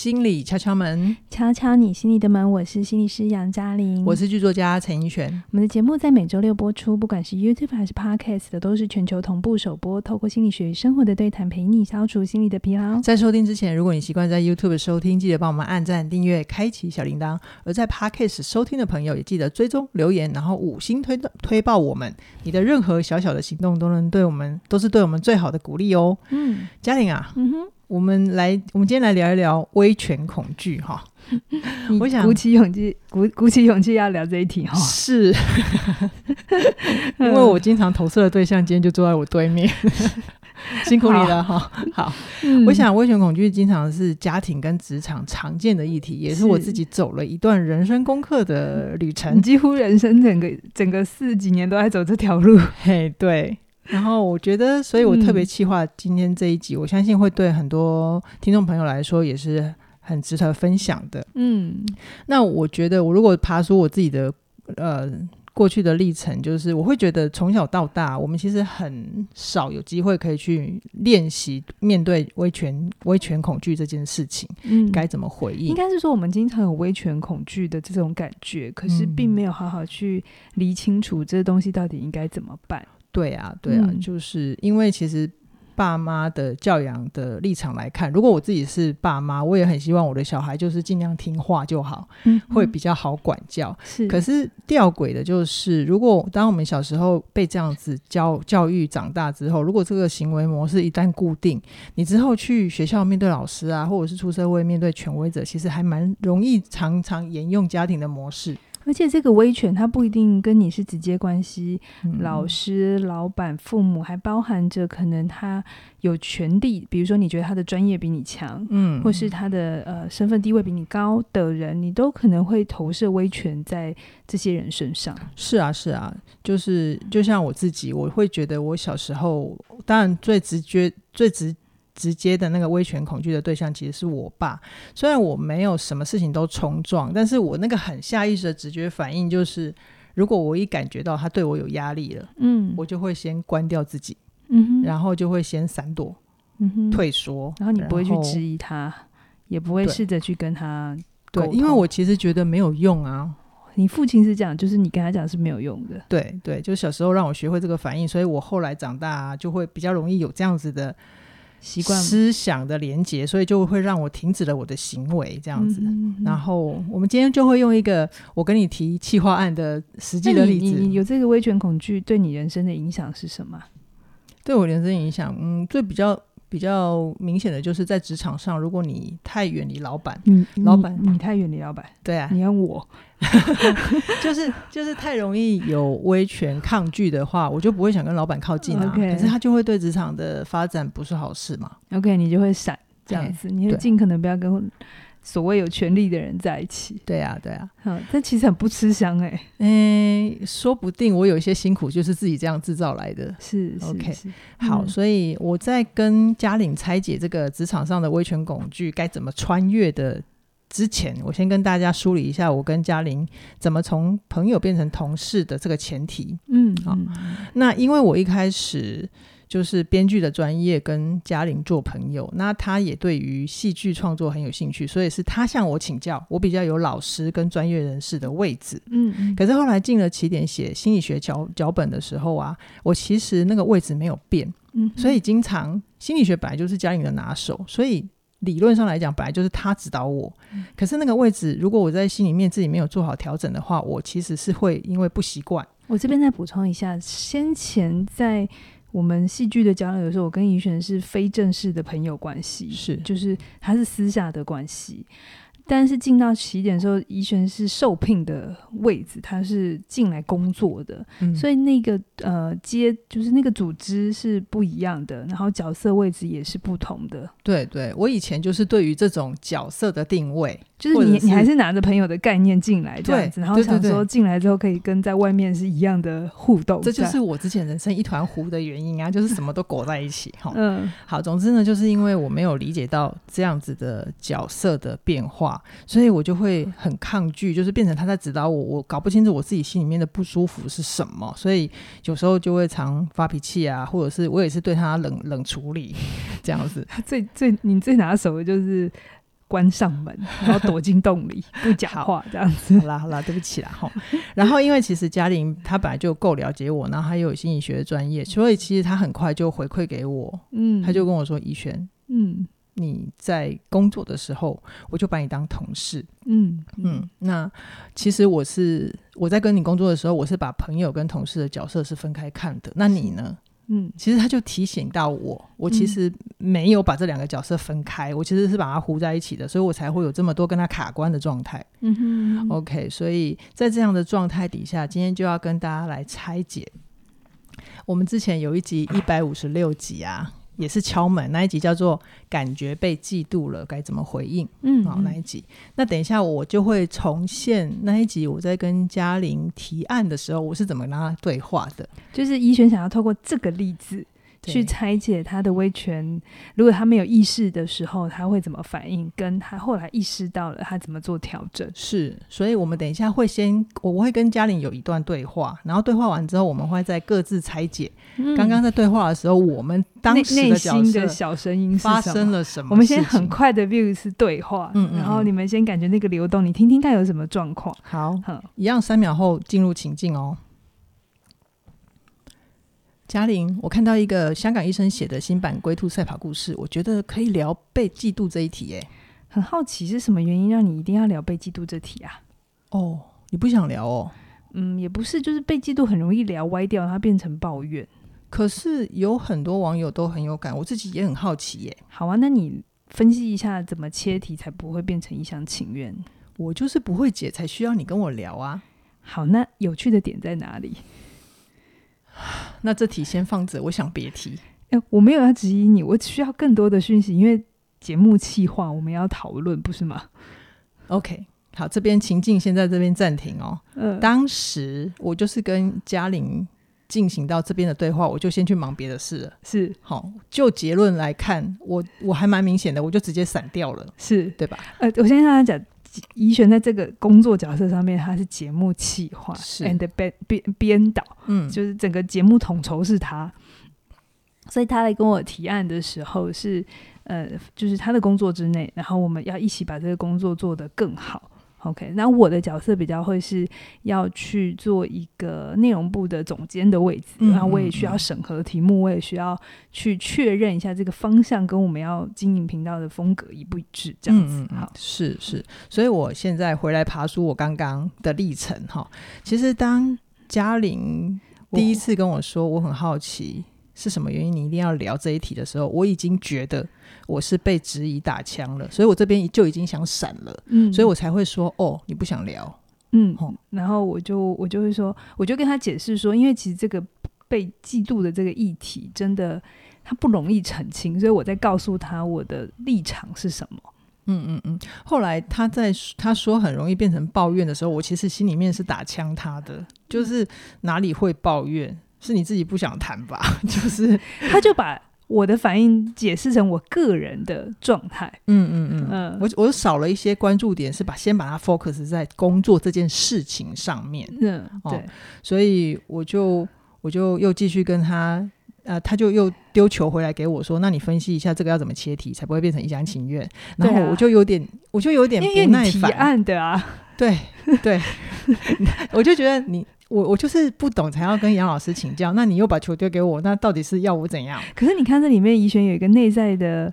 心理敲敲门，敲敲你心里的门。我是心理师杨嘉玲，我是剧作家陈奕璇。我们的节目在每周六播出，不管是 YouTube 还是 Podcast 的，都是全球同步首播。透过心理学与生活的对谈，陪你消除心理的疲劳。在收听之前，如果你习惯在 YouTube 收听，记得帮我们按赞、订阅、开启小铃铛；而在 Podcast 收听的朋友，也记得追踪留言，然后五星推推爆我们。你的任何小小的行动，都能对我们，都是对我们最好的鼓励哦。嗯，嘉玲啊，嗯哼。我们来，我们今天来聊一聊威权恐惧哈。我想鼓起勇气，鼓鼓起勇气要聊这一题哈。是，因为我经常投射的对象今天就坐在我对面，辛苦你了哈。好，嗯、我想威权恐惧经常是家庭跟职场常见的议题，也是我自己走了一段人生功课的旅程，几乎人生整个整个四几年都在走这条路。嘿，对。然后我觉得，所以我特别企划今天这一集，嗯、我相信会对很多听众朋友来说也是很值得分享的。嗯，那我觉得，我如果爬出我自己的呃过去的历程，就是我会觉得从小到大，我们其实很少有机会可以去练习面对威权威权恐惧这件事情，嗯，该怎么回应？应该是说，我们经常有威权恐惧的这种感觉，可是并没有好好去理清楚这东西到底应该怎么办。对啊，对啊，嗯、就是因为其实爸妈的教养的立场来看，如果我自己是爸妈，我也很希望我的小孩就是尽量听话就好，嗯、会比较好管教。是，可是吊诡的就是，如果当我们小时候被这样子教教育长大之后，如果这个行为模式一旦固定，你之后去学校面对老师啊，或者是出社会面对权威者，其实还蛮容易常常沿用家庭的模式。而且这个威权，它不一定跟你是直接关系，嗯、老师、老板、父母，还包含着可能他有权利，比如说你觉得他的专业比你强，嗯，或是他的呃身份地位比你高的人，你都可能会投射威权在这些人身上。是啊，是啊，就是就像我自己，我会觉得我小时候，当然最直觉、最直。直接的那个威权恐惧的对象其实是我爸，虽然我没有什么事情都冲撞，但是我那个很下意识的直觉反应就是，如果我一感觉到他对我有压力了，嗯，我就会先关掉自己，嗯，然后就会先闪躲，嗯哼，退缩，然后你不会去质疑他，也不会试着去跟他，对，因为我其实觉得没有用啊。你父亲是这样，就是你跟他讲是没有用的，对对，就小时候让我学会这个反应，所以我后来长大就会比较容易有这样子的。习惯思想的连接，所以就会让我停止了我的行为，这样子。嗯嗯、然后我们今天就会用一个我跟你提气化案的实际的例子。你，你有这个威权恐惧，对你人生的影响是什么？对我人生影响，嗯，最比较比较明显的就是在职场上，如果你太远离老板，嗯，老板你，你太远离老板，对啊，你看我。就是就是太容易有威权抗拒的话，我就不会想跟老板靠近啊。可是他就会对职场的发展不是好事嘛。OK，你就会闪这样子，欸、你就尽可能不要跟所谓有权利的人在一起。对啊，对啊。好，但其实很不吃香哎、欸。嗯、欸，说不定我有一些辛苦就是自己这样制造来的。是，是，OK，好，所以我在跟嘉玲拆解这个职场上的威权恐惧该怎么穿越的。之前，我先跟大家梳理一下我跟嘉玲怎么从朋友变成同事的这个前提。嗯，好，那因为我一开始就是编剧的专业，跟嘉玲做朋友，那他也对于戏剧创作很有兴趣，所以是他向我请教，我比较有老师跟专业人士的位置。嗯，可是后来进了起点写心理学脚脚本的时候啊，我其实那个位置没有变。嗯，所以经常心理学本来就是嘉玲的拿手，所以。理论上来讲，本来就是他指导我。嗯、可是那个位置，如果我在心里面自己没有做好调整的话，我其实是会因为不习惯。我这边再补充一下，先前在我们戏剧的交流的时候，我跟怡璇是非正式的朋友关系，是就是他是私下的关系。但是进到起点的时候，怡璇是受聘的位置，他是进来工作的，嗯、所以那个呃接就是那个组织是不一样的，然后角色位置也是不同的。对对，我以前就是对于这种角色的定位。就是你，你还是拿着朋友的概念进来这样子，然后想说进来之后可以跟在外面是一样的互动。这就是我之前人生一团糊的原因啊，就是什么都裹在一起哈。嗯，好，总之呢，就是因为我没有理解到这样子的角色的变化，所以我就会很抗拒，就是变成他在指导我，我搞不清楚我自己心里面的不舒服是什么，所以有时候就会常发脾气啊，或者是我也是对他冷冷处理 这样子。最最你最拿手的就是。关上门，然后躲进洞里 不讲话，这样子。好啦好啦，对不起啦哈。然后因为其实嘉玲她本来就够了解我，然后她又有心理学的专业，所以其实她很快就回馈给我，嗯，她就跟我说：“怡璇，嗯。”你在工作的时候，我就把你当同事。嗯嗯，那其实我是我在跟你工作的时候，我是把朋友跟同事的角色是分开看的。那你呢？嗯，其实他就提醒到我，我其实没有把这两个角色分开，嗯、我其实是把它糊在一起的，所以我才会有这么多跟他卡关的状态。嗯哼，OK，所以在这样的状态底下，今天就要跟大家来拆解。我们之前有一集一百五十六集啊。也是敲门那一集，叫做“感觉被嫉妒了，该怎么回应？”嗯，好，那一集。那等一下我就会重现那一集，我在跟嘉玲提案的时候，我是怎么跟他对话的。就是怡璇想要透过这个例子。去拆解他的威权，如果他没有意识的时候，他会怎么反应？跟他后来意识到了，他怎么做调整？是，所以我们等一下会先，我会跟嘉玲有一段对话，然后对话完之后，我们会再各自拆解。刚刚、嗯、在对话的时候，我们当时内心的小声音发生了什么？我们先很快的 view 一次对话，嗯，嗯，嗯，然后你们先感觉那个流动，你听听看有什么状况。好，好，一样三秒后进入情境哦。嘉玲，我看到一个香港医生写的新版龟兔赛跑故事，我觉得可以聊被嫉妒这一题。耶，很好奇是什么原因让你一定要聊被嫉妒这题啊？哦，你不想聊哦？嗯，也不是，就是被嫉妒很容易聊歪掉，它变成抱怨。可是有很多网友都很有感，我自己也很好奇耶。好啊，那你分析一下怎么切题才不会变成一厢情愿？我就是不会解，才需要你跟我聊啊。好，那有趣的点在哪里？那这题先放着，我想别提。哎、欸，我没有要质疑你，我需要更多的讯息，因为节目企划我们要讨论，不是吗？OK，好，这边情境先在这边暂停哦。嗯、呃，当时我就是跟嘉玲进行到这边的对话，我就先去忙别的事了。是，好，就结论来看，我我还蛮明显的，我就直接闪掉了，是对吧？呃，我先跟大家讲。怡璇在这个工作角色上面，他是节目企划是，and 编编编导，嗯，就是整个节目统筹是他，所以他来跟我提案的时候是，呃，就是他的工作之内，然后我们要一起把这个工作做得更好。OK，那我的角色比较会是要去做一个内容部的总监的位置，那嗯嗯，然后我也需要审核题目，我也需要去确认一下这个方向跟我们要经营频道的风格一不一致，这样子。好，是是，所以我现在回来爬书我刚刚的历程哈。其实当嘉玲第一次跟我说，我很好奇是什么原因？你一定要聊这一题的时候，我已经觉得。我是被质疑打枪了，所以我这边就已经想闪了，嗯，所以我才会说哦，你不想聊，嗯，然后我就我就会说，我就跟他解释说，因为其实这个被嫉妒的这个议题真的他不容易澄清，所以我在告诉他我的立场是什么，嗯嗯嗯。后来他在他说很容易变成抱怨的时候，我其实心里面是打枪他的，就是哪里会抱怨，是你自己不想谈吧？就是他就把。我的反应解释成我个人的状态，嗯嗯嗯，嗯我我少了一些关注点，是把先把它 focus 在工作这件事情上面，嗯，对，哦、所以我就我就又继续跟他，呃，他就又丢球回来给我说，那你分析一下这个要怎么切题，才不会变成一厢情愿？然后我就有点，我就有点不耐烦，提案的啊，对对，我就觉得你。我我就是不懂，才要跟杨老师请教。那你又把球丢给我，那到底是要我怎样？可是你看这里面，怡璇有一个内在的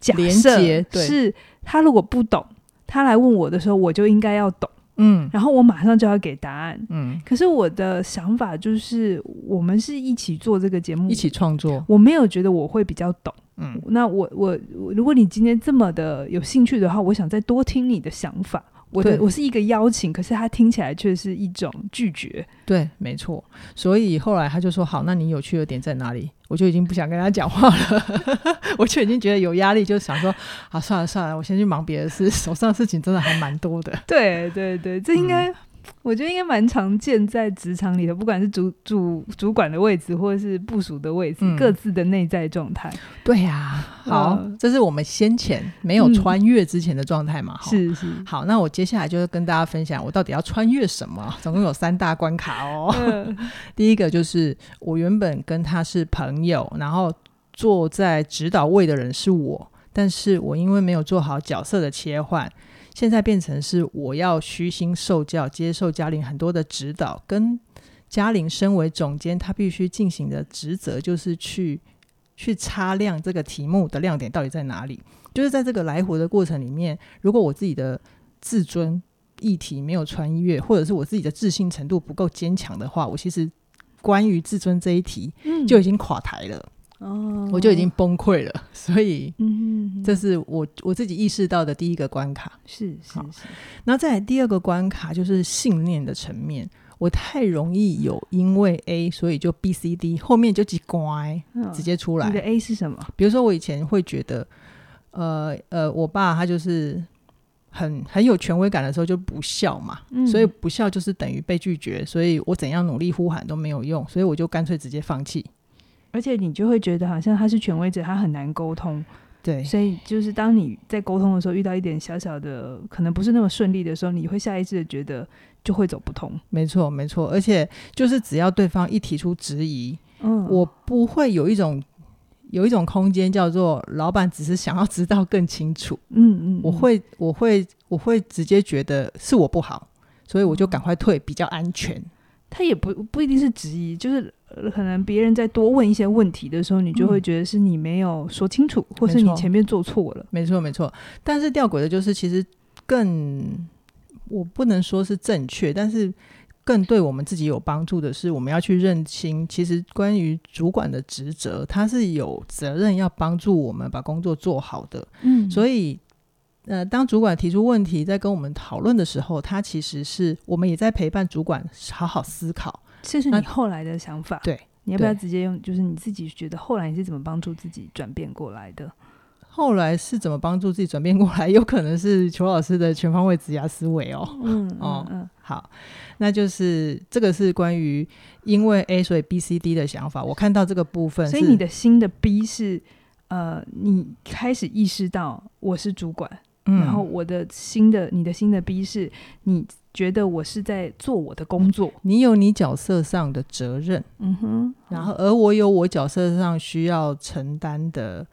假设，是他如果不懂，他来问我的时候，我就应该要懂。嗯，然后我马上就要给答案。嗯，可是我的想法就是，我们是一起做这个节目，一起创作。我没有觉得我会比较懂。嗯，那我我如果你今天这么的有兴趣的话，我想再多听你的想法。我的我是一个邀请，可是他听起来却是一种拒绝。对，没错。所以后来他就说：“好，那你有趣的点在哪里？”我就已经不想跟他讲话了，我就已经觉得有压力，就想说：“好，算了算了，我先去忙别的事，手上的事情真的还蛮多的。”对对对，这应该。嗯我觉得应该蛮常见在职场里头，不管是主主主管的位置，或者是部署的位置，嗯、各自的内在状态。对呀、啊，好，嗯、这是我们先前没有穿越之前的状态嘛？嗯、是是。好，那我接下来就是跟大家分享，我到底要穿越什么？总共有三大关卡哦。嗯、第一个就是我原本跟他是朋友，然后坐在指导位的人是我。但是我因为没有做好角色的切换，现在变成是我要虚心受教，接受嘉玲很多的指导，跟嘉玲身为总监，他必须进行的职责就是去去擦亮这个题目的亮点到底在哪里。就是在这个来回的过程里面，如果我自己的自尊议题没有穿越，或者是我自己的自信程度不够坚强的话，我其实关于自尊这一题就已经垮台了，哦、嗯，我就已经崩溃了。所以，嗯，这是我我自己意识到的第一个关卡。是是是。那再来第二个关卡就是信念的层面，我太容易有因为 A 所以就 B C D 后面就几乖、嗯、直接出来。你的 A 是什么？比如说我以前会觉得，呃呃，我爸他就是。很很有权威感的时候就不孝嘛，嗯，所以不孝就是等于被拒绝，所以我怎样努力呼喊都没有用，所以我就干脆直接放弃。而且你就会觉得好像他是权威者，他很难沟通，对，所以就是当你在沟通的时候遇到一点小小的可能不是那么顺利的时候，你会下意识的觉得就会走不通。没错，没错，而且就是只要对方一提出质疑，嗯，我不会有一种。有一种空间叫做老板只是想要知道更清楚，嗯嗯，嗯，我会我会我会直接觉得是我不好，所以我就赶快退，比较安全。他也不不一定是质疑，就是可能别人在多问一些问题的时候，你就会觉得是你没有说清楚，嗯、或是你前面做错了。没错没错，但是吊诡的就是其实更我不能说是正确，但是。更对我们自己有帮助的是，我们要去认清，其实关于主管的职责，他是有责任要帮助我们把工作做好的。嗯，所以，呃，当主管提出问题，在跟我们讨论的时候，他其实是我们也在陪伴主管好好思考。这是你后来的想法。对，你要不要直接用？就是你自己觉得后来你是怎么帮助自己转变过来的？后来是怎么帮助自己转变过来？有可能是裘老师的全方位职涯思维哦。嗯 哦嗯，好，那就是这个是关于因为 A 所以 B C D 的想法。我看到这个部分，所以你的新的 B 是呃，你开始意识到我是主管，嗯，然后我的新的你的新的 B 是你觉得我是在做我的工作，你有你角色上的责任，嗯哼，然后而我有我角色上需要承担的。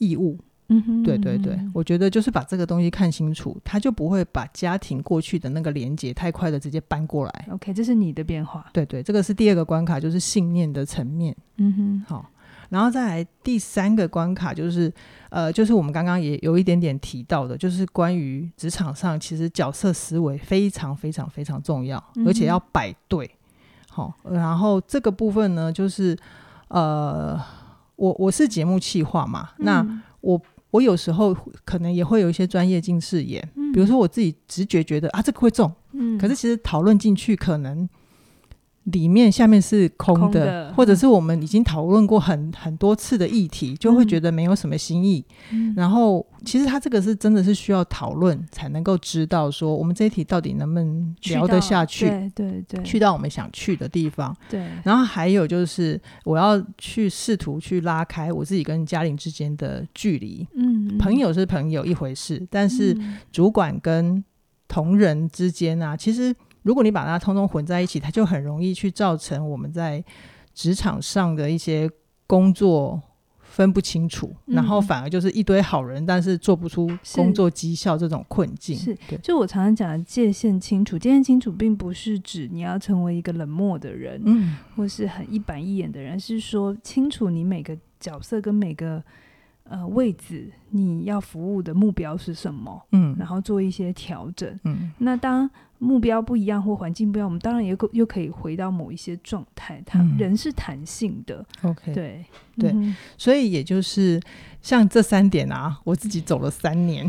义务，嗯哼，对对对，我觉得就是把这个东西看清楚，他就不会把家庭过去的那个连接太快的直接搬过来。OK，这是你的变化。对对，这个是第二个关卡，就是信念的层面。嗯哼，好，然后再来第三个关卡，就是呃，就是我们刚刚也有一点点提到的，就是关于职场上其实角色思维非常非常非常重要，嗯、而且要摆对。好，然后这个部分呢，就是呃。我我是节目企划嘛，嗯、那我我有时候可能也会有一些专业近视眼，嗯、比如说我自己直觉觉得啊这个会中，嗯、可是其实讨论进去可能。里面下面是空的，空的，或者是我们已经讨论过很很多次的议题，就会觉得没有什么新意。嗯、然后，其实他这个是真的是需要讨论才能够知道说，我们这一题到底能不能聊得下去？对对对，去到我们想去的地方。对。然后还有就是，我要去试图去拉开我自己跟嘉玲之间的距离。嗯，朋友是朋友一回事，但是主管跟同仁之间啊，其实。如果你把它通通混在一起，它就很容易去造成我们在职场上的一些工作分不清楚，嗯、然后反而就是一堆好人，但是做不出工作绩效这种困境。是，对就我常常讲的界限清楚，界限清楚并不是指你要成为一个冷漠的人，嗯，或是很一板一眼的人，是说清楚你每个角色跟每个。呃，位置你要服务的目标是什么？嗯，然后做一些调整。嗯，那当目标不一样或环境不一样，我们当然也又可以回到某一些状态。它人是弹性的。OK，对对，嗯、所以也就是像这三点啊，我自己走了三年，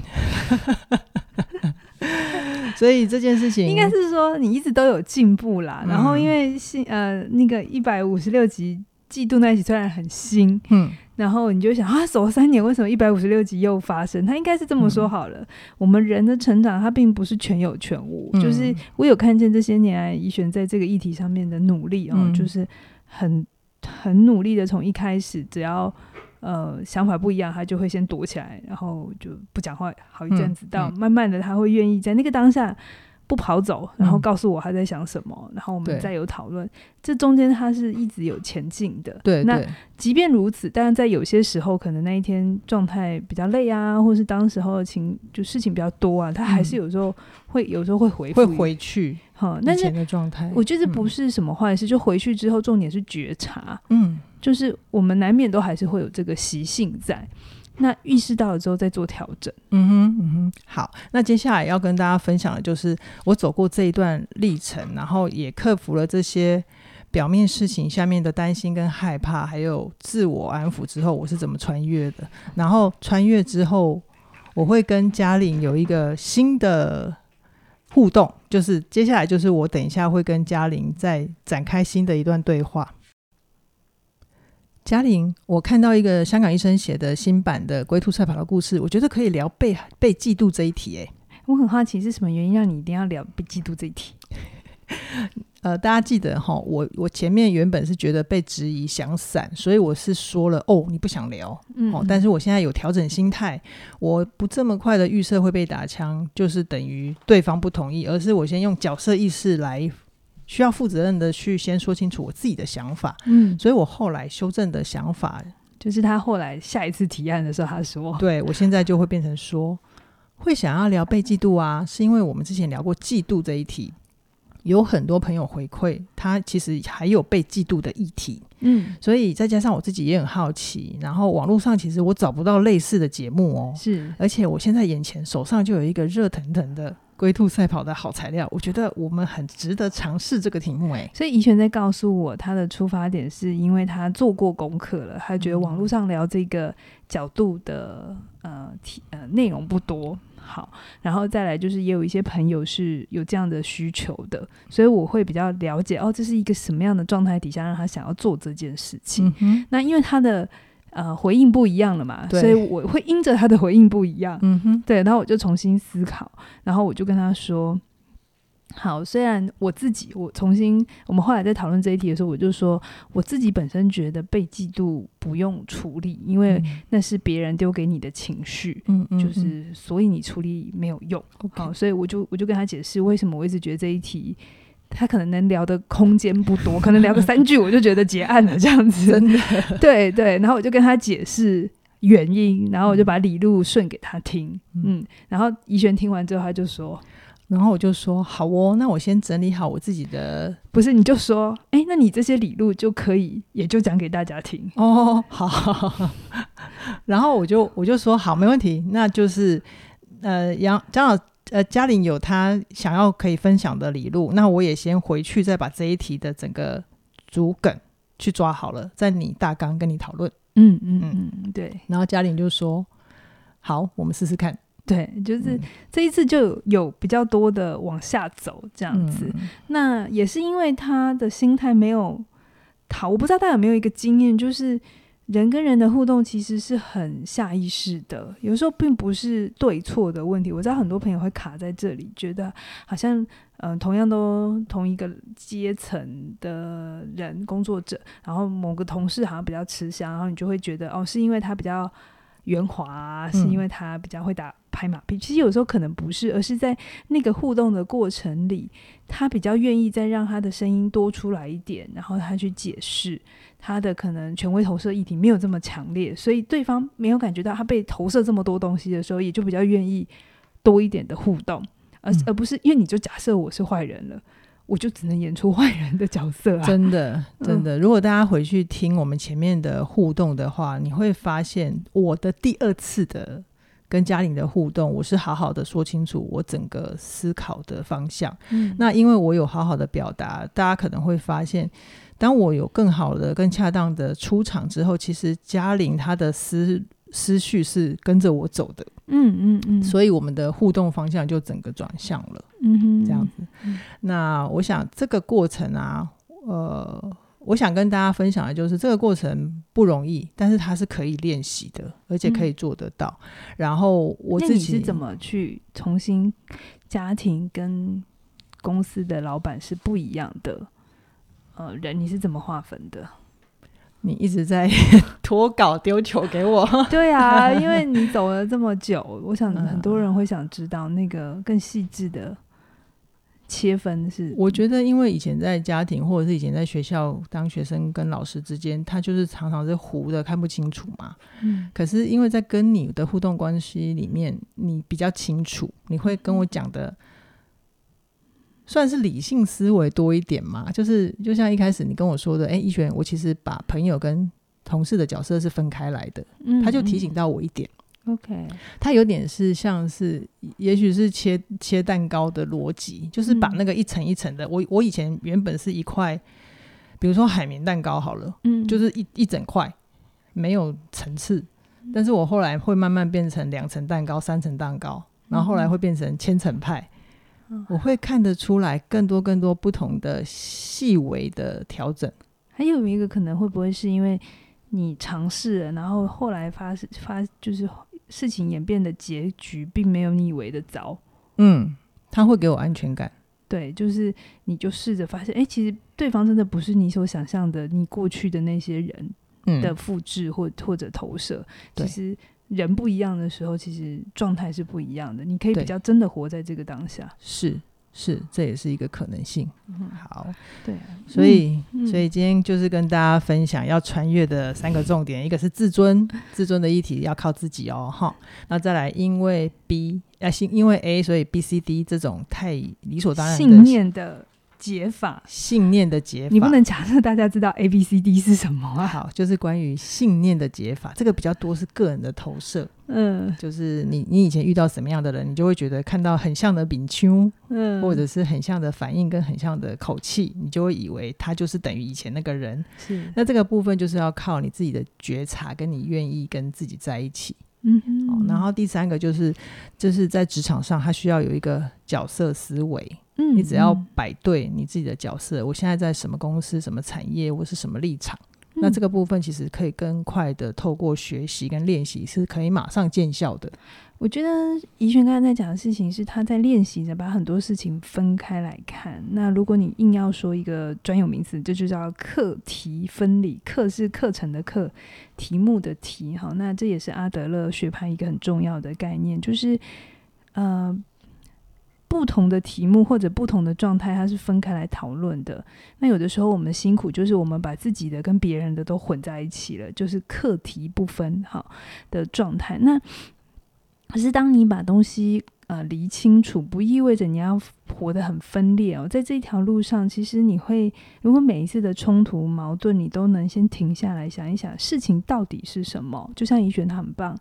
所以这件事情应该是说你一直都有进步啦。嗯、然后因为新呃那个一百五十六集季度那一集虽然很新，嗯。然后你就想啊，走了三年，为什么一百五十六集又发生？他应该是这么说好了：嗯、我们人的成长，它并不是全有全无。嗯、就是我有看见这些年来怡璇在这个议题上面的努力啊，嗯、就是很很努力的，从一开始只要呃想法不一样，他就会先躲起来，然后就不讲话好一阵子，嗯、到慢慢的他会愿意在那个当下不跑走，然后告诉我他在想什么，嗯、然后我们再有讨论。这中间他是一直有前进的。对，那即便如此，但是在有些时候，可能那一天状态比较累啊，或是当时候的情就事情比较多啊，他还是有时候会、嗯、有时候会回会回去。哈，那是状态。我觉得不是什么坏事，嗯、就回去之后，重点是觉察。嗯，就是我们难免都还是会有这个习性在。那意识到了之后再做调整。嗯哼，嗯哼，好。那接下来要跟大家分享的就是我走过这一段历程，然后也克服了这些表面事情下面的担心跟害怕，还有自我安抚之后，我是怎么穿越的。然后穿越之后，我会跟嘉玲有一个新的互动，就是接下来就是我等一下会跟嘉玲再展开新的一段对话。嘉玲，我看到一个香港医生写的新版的《龟兔赛跑》的故事，我觉得可以聊被被嫉妒这一题。哎，我很好奇是什么原因让你一定要聊被嫉妒这一题？呃，大家记得哈，我我前面原本是觉得被质疑想散，所以我是说了哦，你不想聊，嗯，嗯，但是我现在有调整心态，我不这么快的预设会被打枪，就是等于对方不同意，而是我先用角色意识来。需要负责任的去先说清楚我自己的想法，嗯，所以我后来修正的想法就是他后来下一次提案的时候，他说，对，我现在就会变成说，会想要聊被嫉妒啊，是因为我们之前聊过嫉妒这一题，有很多朋友回馈，他其实还有被嫉妒的议题，嗯，所以再加上我自己也很好奇，然后网络上其实我找不到类似的节目哦，是，而且我现在眼前手上就有一个热腾腾的。龟兔赛跑的好材料，我觉得我们很值得尝试这个题目。哎，所以怡璇在告诉我，他的出发点是因为他做过功课了，他觉得网络上聊这个角度的呃题呃内容不多。好，然后再来就是也有一些朋友是有这样的需求的，所以我会比较了解哦，这是一个什么样的状态底下让他想要做这件事情。嗯、那因为他的。呃，回应不一样了嘛，所以我会因着他的回应不一样，嗯哼，对，然后我就重新思考，然后我就跟他说，好，虽然我自己，我重新，我们后来在讨论这一题的时候，我就说，我自己本身觉得被嫉妒不用处理，因为那是别人丢给你的情绪，嗯嗯，就是所以你处理没有用，好，所以我就我就跟他解释为什么我一直觉得这一题。他可能能聊的空间不多，可能聊个三句我就觉得结案了这样子。真的，对对。然后我就跟他解释原因，然后我就把理路顺给他听。嗯，嗯，然后怡璇听完之后，他就说，然后我就说好哦，那我先整理好我自己的，不是你就说，哎，那你这些理路就可以，也就讲给大家听哦。好，好，好，然后我就我就说好，没问题，那就是呃杨张老。呃，嘉玲有他想要可以分享的理路，那我也先回去再把这一题的整个主梗去抓好了，在你大纲跟你讨论。嗯嗯嗯，对。然后嘉玲就说：“好，我们试试看。”对，就是这一次就有比较多的往下走这样子。嗯、那也是因为他的心态没有逃，我不知道大家有没有一个经验，就是。人跟人的互动其实是很下意识的，有时候并不是对错的问题。我知道很多朋友会卡在这里，觉得好像嗯、同样都同一个阶层的人工作者，然后某个同事好像比较吃香，然后你就会觉得哦，是因为他比较圆滑啊，是因为他比较会打拍马屁。嗯、其实有时候可能不是，而是在那个互动的过程里，他比较愿意再让他的声音多出来一点，然后他去解释。他的可能权威投射议题没有这么强烈，所以对方没有感觉到他被投射这么多东西的时候，也就比较愿意多一点的互动，而、嗯、而不是因为你就假设我是坏人了，我就只能演出坏人的角色啊！真的，真的，如果大家回去听我们前面的互动的话，你会发现我的第二次的跟嘉玲的互动，我是好好的说清楚我整个思考的方向。嗯，那因为我有好好的表达，大家可能会发现。当我有更好的、更恰当的出场之后，其实嘉玲她的思思绪是跟着我走的，嗯嗯嗯，所以我们的互动方向就整个转向了，嗯哼，这样子。嗯、那我想这个过程啊，呃，我想跟大家分享的就是这个过程不容易，但是它是可以练习的，而且可以做得到。嗯、然后我自己是怎么去重新家庭跟公司的老板是不一样的？呃，人你是怎么划分的？你一直在 脱稿丢球给我。对啊，因为你走了这么久，我想很多人会想知道那个更细致的切分是？我觉得，因为以前在家庭或者是以前在学校当学生跟老师之间，他就是常常是糊的，看不清楚嘛。嗯。可是因为在跟你的互动关系里面，你比较清楚，你会跟我讲的。算是理性思维多一点嘛，就是就像一开始你跟我说的，哎、欸，一璇，我其实把朋友跟同事的角色是分开来的，嗯，他就提醒到我一点，OK，他有点是像是，也许是切切蛋糕的逻辑，就是把那个一层一层的，我我以前原本是一块，比如说海绵蛋糕好了，嗯，就是一一整块没有层次，但是我后来会慢慢变成两层蛋糕、三层蛋糕，然后后来会变成千层派。我会看得出来更多更多不同的细微的调整。还有一个可能会不会是因为你尝试了，然后后来发发就是事情演变的结局并没有你以为的糟。嗯，他会给我安全感。对，就是你就试着发现，哎，其实对方真的不是你所想象的，你过去的那些人的复制或或者投射，其实。人不一样的时候，其实状态是不一样的。你可以比较真的活在这个当下，是是，这也是一个可能性。嗯、好，对，所以、嗯、所以今天就是跟大家分享要穿越的三个重点，一个是自尊，自尊的议题要靠自己哦，哈。那再来，因为 B 啊，因为 A，所以 B、C、D 这种太理所当然的信念的。解法，信念的解法，你不能假设大家知道 A B C D 是什么啊？好，就是关于信念的解法，这个比较多是个人的投射。嗯，就是你你以前遇到什么样的人，你就会觉得看到很像的秉秋，嗯，或者是很像的反应跟很像的口气，你就会以为他就是等于以前那个人。是，那这个部分就是要靠你自己的觉察，跟你愿意跟自己在一起。嗯哼，哦，然后第三个就是就是在职场上，他需要有一个角色思维。嗯，你只要摆对你自己的角色，我现在在什么公司、什么产业，我是什么立场，嗯，那这个部分其实可以更快的透过学习跟练习，是可以马上见效的。我觉得怡璇刚才在讲的事情是他在练习着把很多事情分开来看。那如果你硬要说一个专有名词，这就叫课题分离。课是课程的课，题目的题。好，那这也是阿德勒学派一个很重要的概念，就是呃。不同的题目或者不同的状态，它是分开来讨论的。那有的时候我们辛苦，就是我们把自己的跟别人的都混在一起了，就是课题不分好的状态。那可是当你把东西呃理清楚，不意味着你要活得很分裂哦。在这条路上，其实你会，如果每一次的冲突矛盾，你都能先停下来想一想，事情到底是什么。就像怡璇，他很棒。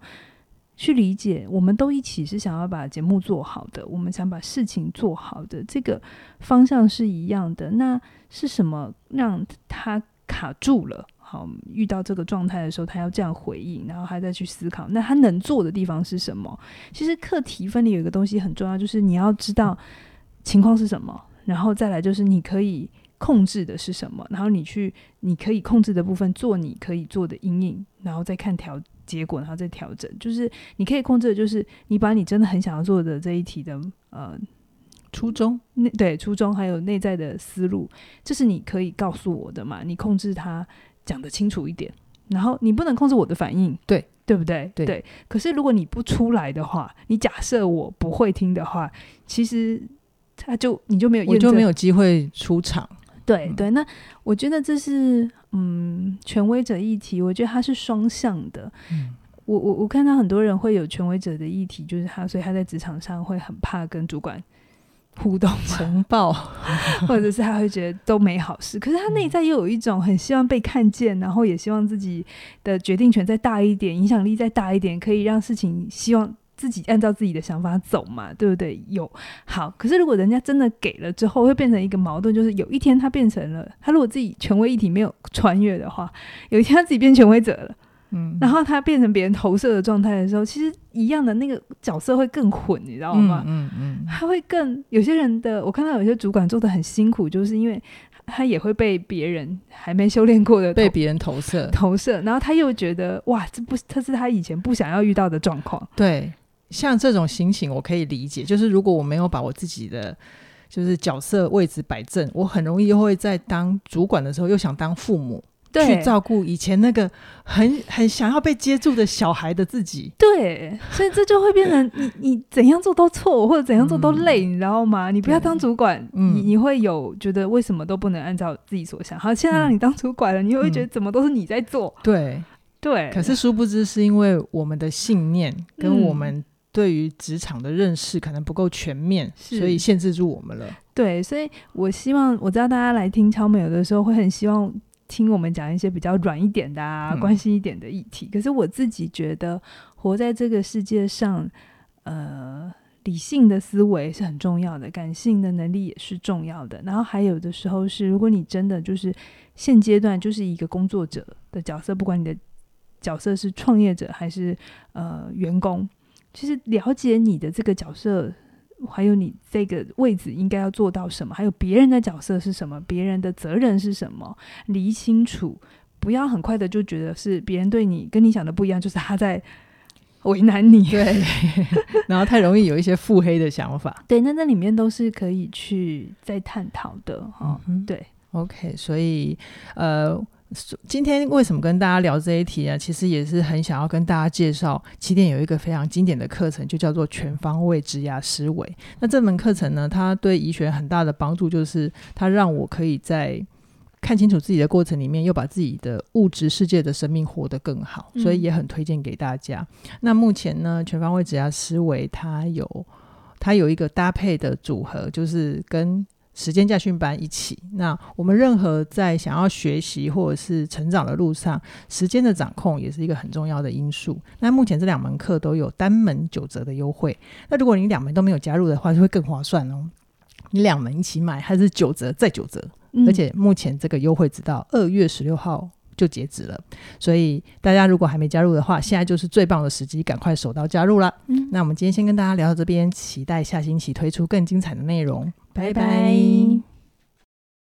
去理解，我们都一起是想要把节目做好的，我们想把事情做好的，这个方向是一样的。那是什么让他卡住了？好，遇到这个状态的时候，他要这样回应，然后他再去思考，那他能做的地方是什么？其实课题分离有一个东西很重要，就是你要知道情况是什么，然后再来就是你可以控制的是什么，然后你去你可以控制的部分做你可以做的阴影，然后再看调。结果，然后再调整，就是你可以控制的，就是你把你真的很想要做的这一题的呃初衷，内对初衷还有内在的思路，这是你可以告诉我的嘛？你控制它讲得清楚一点，然后你不能控制我的反应，对对不对？对，对。可是如果你不出来的话，你假设我不会听的话，其实他就你就没有，我就没有机会出场。对对，那我觉得这是嗯，权威者议题，我觉得它是双向的。嗯，我我我看到很多人会有权威者的议题，就是他，所以他在职场上会很怕跟主管互动、呈报，或者是他会觉得都没好事。可是他内在又有一种很希望被看见，然后也希望自己的决定权再大一点，影响力再大一点，可以让事情希望。自己按照自己的想法走嘛，对不对？有好，可是如果人家真的给了之后，会变成一个矛盾，就是有一天他变成了他，如果自己权威议题没有穿越的话，有一天他自己变权威者了，嗯，然后他变成别人投射的状态的时候，其实一样的那个角色会更混，你知道吗？嗯嗯，嗯，他会更有些人的，我看到有些主管做的很辛苦，就是因为他也会被别人还没修炼过的被别人投射投射，然后他又觉得哇，这不这是他以前不想要遇到的状况，对。像这种心情，我可以理解。就是如果我没有把我自己的就是角色位置摆正，我很容易又会在当主管的时候又想当父母，去照顾以前那个很很想要被接住的小孩的自己。对，所以这就会变成 你你怎样做都错，或者怎样做都累，嗯、你知道吗？你不要当主管，你你会有觉得为什么都不能按照自己所想。好，现在让你当主管了，你会觉得怎么都是你在做。嗯、对对，可是殊不知是因为我们的信念跟我们对于职场的认识可能不够全面，所以限制住我们了。对，所以我希望我知道大家来听超美有的时候会很希望。听我们讲一些比较软一点的啊，关心一点的议题。嗯。可是我自己觉得，活在这个世界上，呃，理性的思维是很重要的，感性的能力也是重要的。然后还有的时候是，如果你真的就是现阶段就是一个工作者的角色，不管你的角色是创业者还是呃员工，其实了解你的这个角色。还有你这个位置应该要做到什么？还有别人的角色是什么？别人的责任是什么？理清楚，不要很快的就觉得是别人对你跟你想的不一样，就是他在为难你。对，然后太容易有一些腹黑的想法。对，那那里面都是可以去再探讨的哈、嗯。对，OK，所以呃。今天为什么跟大家聊这一题呢？其实也是很想要跟大家介绍，起点有一个非常经典的课程，就叫做全方位职涯思维。那这门课程呢，它对医学很大的帮助，就是它让我可以在看清楚自己的过程里面，又把自己的物质世界的生命活得更好，所以也很推荐给大家。嗯。那目前呢，全方位职涯思维它有它有一个搭配的组合，就是跟时间驾训班一起，那我们任何在想要学习或者是成长的路上，时间的掌控也是一个很重要的因素。那目前这两门课都有单门九折的优惠，那如果你两门都没有加入的话，就会更划算哦。你两门一起买，还是九折再九折，而且目前这个优惠直到二月十六号就截止了，所以大家如果还没加入的话，现在就是最棒的时机，赶快手刀加入了。嗯，那我们今天先跟大家聊到这边，期待下星期推出更精彩的内容。拜拜。